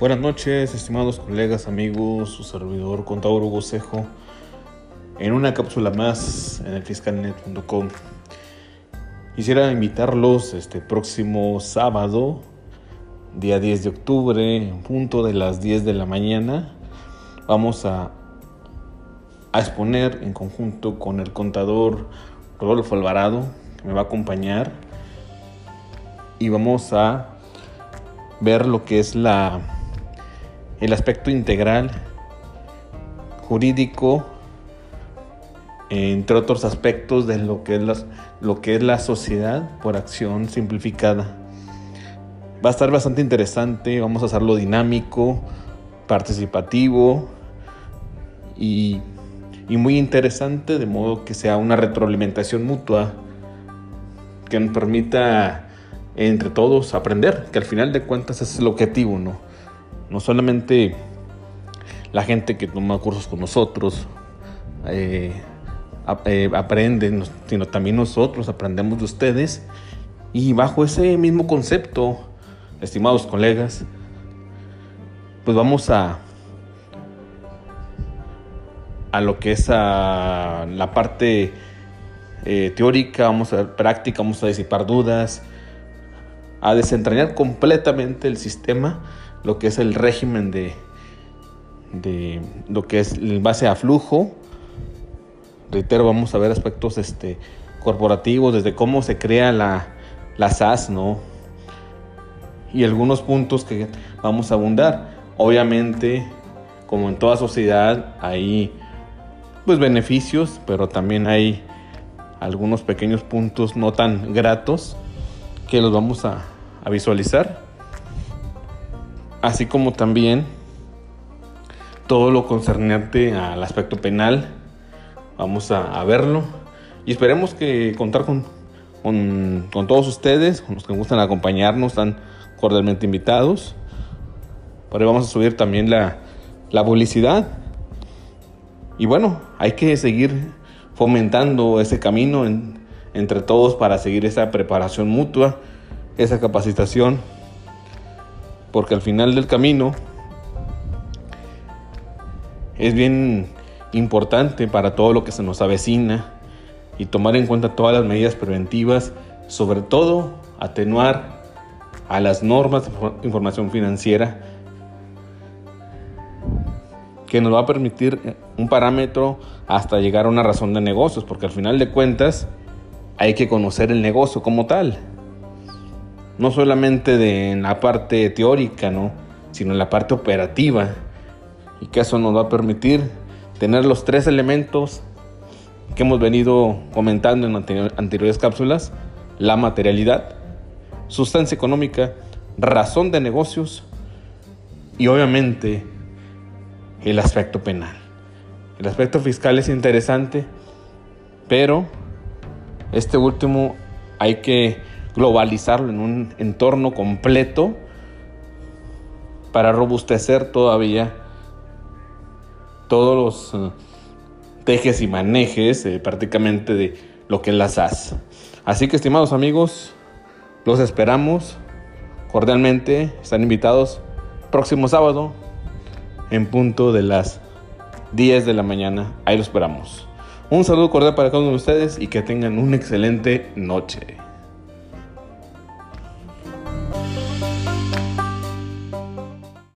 Buenas noches, estimados colegas, amigos, su servidor contador Hugo Cejo, en una cápsula más en el fiscalnet.com. Quisiera invitarlos este próximo sábado, día 10 de octubre, en punto de las 10 de la mañana. Vamos a, a exponer en conjunto con el contador Rodolfo Alvarado, que me va a acompañar, y vamos a ver lo que es la el aspecto integral jurídico, entre otros aspectos de lo que es la, lo que es la sociedad por acción simplificada. Va a estar bastante interesante, vamos a hacerlo dinámico, participativo y, muy interesante, de modo que sea una retroalimentación mutua que nos permita entre todos aprender, que al final de cuentas es el objetivo, ¿no? No solamente la gente que toma cursos con nosotros eh, eh, aprende, sino también nosotros aprendemos de ustedes. Y bajo ese mismo concepto, estimados colegas, pues vamos a, a lo que es la parte eh, teórica, vamos a ver práctica, vamos a disipar dudas, a desentrañar completamente el sistema lo que es el régimen de, de lo que es el base a flujo. Reitero, vamos a ver aspectos este, corporativos, desde cómo se crea la, la SAS, ¿no? Y algunos puntos que vamos a abundar. Obviamente, como en toda sociedad, hay pues beneficios, pero también hay algunos pequeños puntos no tan gratos que los vamos a, a visualizar así como también todo lo concerniente al aspecto penal. Vamos a, verlo y esperemos que contar con, todos ustedes, con los que gustan acompañarnos, están cordialmente invitados. Por ahí vamos a subir también la, publicidad. Y bueno, hay que seguir fomentando ese camino entre todos para seguir esa preparación mutua, esa capacitación porque al final del camino es bien importante para todo lo que se nos avecina y tomar en cuenta todas las medidas preventivas, sobre todo atenuar a las normas de información financiera que nos va a permitir un parámetro hasta llegar a una razón de negocios, porque al final de cuentas hay que conocer el negocio como tal no solamente de en la parte teórica, ¿no? sino en la parte operativa. Y que eso nos va a permitir tener los tres elementos que hemos venido comentando en anteriores cápsulas. La materialidad, sustancia económica, razón de negocios y obviamente el aspecto penal. El aspecto fiscal es interesante, pero este último hay que globalizarlo en un entorno completo para robustecer todavía todos los eh, tejes y manejes eh, prácticamente de lo que es la SAS. Así que estimados amigos, los esperamos cordialmente, están invitados próximo sábado en punto de las 10 de la mañana. Ahí los esperamos. Un saludo cordial para cada uno de ustedes y que tengan una excelente noche.